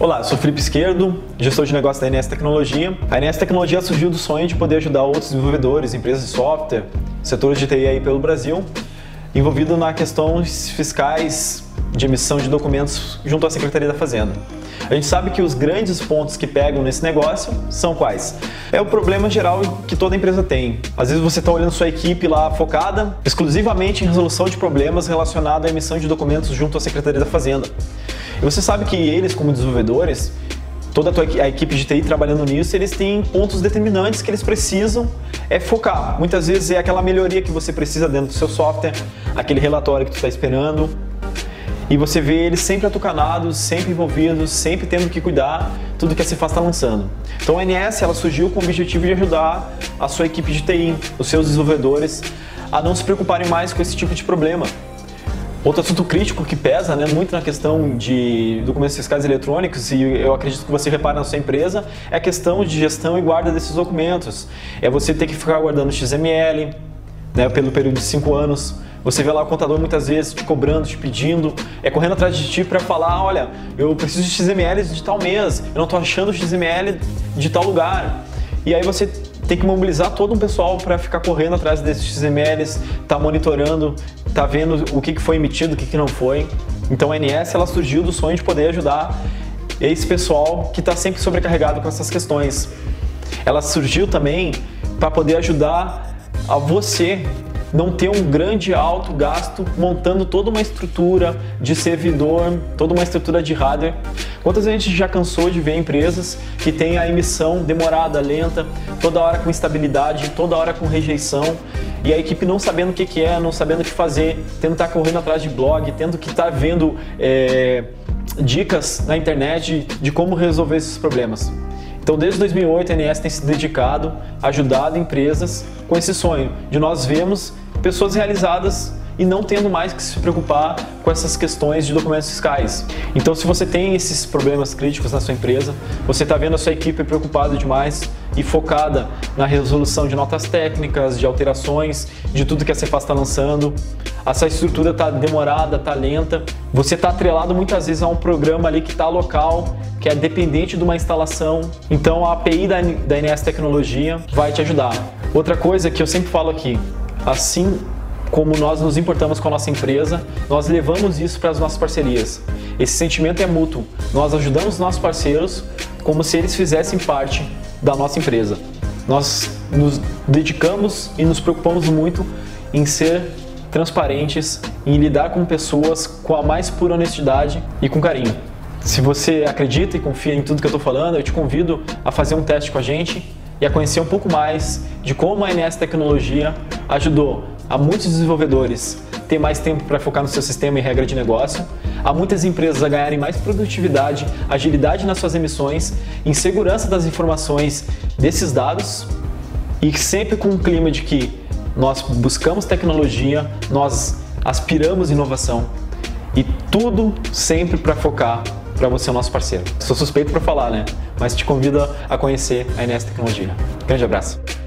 Olá, sou Felipe Esquerdo, gestor de negócio da INS Tecnologia. A INS Tecnologia surgiu do sonho de poder ajudar outros desenvolvedores, empresas de software, setores de TI aí pelo Brasil, envolvido na questões fiscais de emissão de documentos junto à Secretaria da Fazenda. A gente sabe que os grandes pontos que pegam nesse negócio são quais? É o problema geral que toda empresa tem. Às vezes você está olhando sua equipe lá focada exclusivamente em resolução de problemas relacionados à emissão de documentos junto à Secretaria da Fazenda. E você sabe que eles, como desenvolvedores, toda a, tua, a equipe de TI trabalhando nisso, eles têm pontos determinantes que eles precisam é focar. Muitas vezes é aquela melhoria que você precisa dentro do seu software, aquele relatório que tu está esperando. E você vê eles sempre atucanados, sempre envolvidos, sempre tendo que cuidar tudo que a Cefaz está lançando. Então a NS ela surgiu com o objetivo de ajudar a sua equipe de TI, os seus desenvolvedores, a não se preocuparem mais com esse tipo de problema. Outro assunto crítico que pesa né, muito na questão de documentos fiscais eletrônicos, e eu acredito que você repara na sua empresa, é a questão de gestão e guarda desses documentos. É você ter que ficar guardando XML né, pelo período de cinco anos. Você vê lá o contador muitas vezes te cobrando, te pedindo, é correndo atrás de ti para falar, olha, eu preciso de XML de tal mês, eu não estou achando XML de tal lugar. E aí você tem que mobilizar todo um pessoal para ficar correndo atrás desses XMLs, tá monitorando, tá vendo o que, foi emitido, o que, não foi. Então a NS ela surgiu do sonho de poder ajudar esse pessoal que está sempre sobrecarregado com essas questões. Ela surgiu também para poder ajudar a você não ter um grande alto gasto montando toda uma estrutura de servidor, toda uma estrutura de hardware. Quantas vezes a gente já cansou de ver empresas que têm a emissão demorada, lenta, toda hora com instabilidade, toda hora com rejeição e a equipe não sabendo o que, que é, não sabendo o que fazer, tendo que estar correndo atrás de blog, tendo que estar vendo é, dicas na internet de como resolver esses problemas. Então, desde 2008, a NS tem se dedicado, ajudado empresas com esse sonho de nós vermos pessoas realizadas e não tendo mais que se preocupar com essas questões de documentos fiscais. Então, se você tem esses problemas críticos na sua empresa, você está vendo a sua equipe preocupada demais e focada na resolução de notas técnicas, de alterações, de tudo que a Cefaz está lançando, essa estrutura está demorada, está lenta, você está atrelado muitas vezes a um programa ali que está local, que é dependente de uma instalação. Então, a API da, da INS Tecnologia vai te ajudar. Outra coisa que eu sempre falo aqui, assim como nós nos importamos com a nossa empresa, nós levamos isso para as nossas parcerias. Esse sentimento é mútuo. Nós ajudamos os nossos parceiros como se eles fizessem parte da nossa empresa. Nós nos dedicamos e nos preocupamos muito em ser transparentes, em lidar com pessoas com a mais pura honestidade e com carinho. Se você acredita e confia em tudo que eu estou falando, eu te convido a fazer um teste com a gente e a conhecer um pouco mais de como a NS Tecnologia ajudou a muitos desenvolvedores ter mais tempo para focar no seu sistema e regra de negócio, a muitas empresas a ganharem mais produtividade, agilidade nas suas emissões, em segurança das informações desses dados e sempre com um clima de que nós buscamos tecnologia, nós aspiramos inovação e tudo sempre para focar para você, o nosso parceiro. Sou suspeito para falar, né? Mas te convido a conhecer a NS Tecnologia. Grande abraço.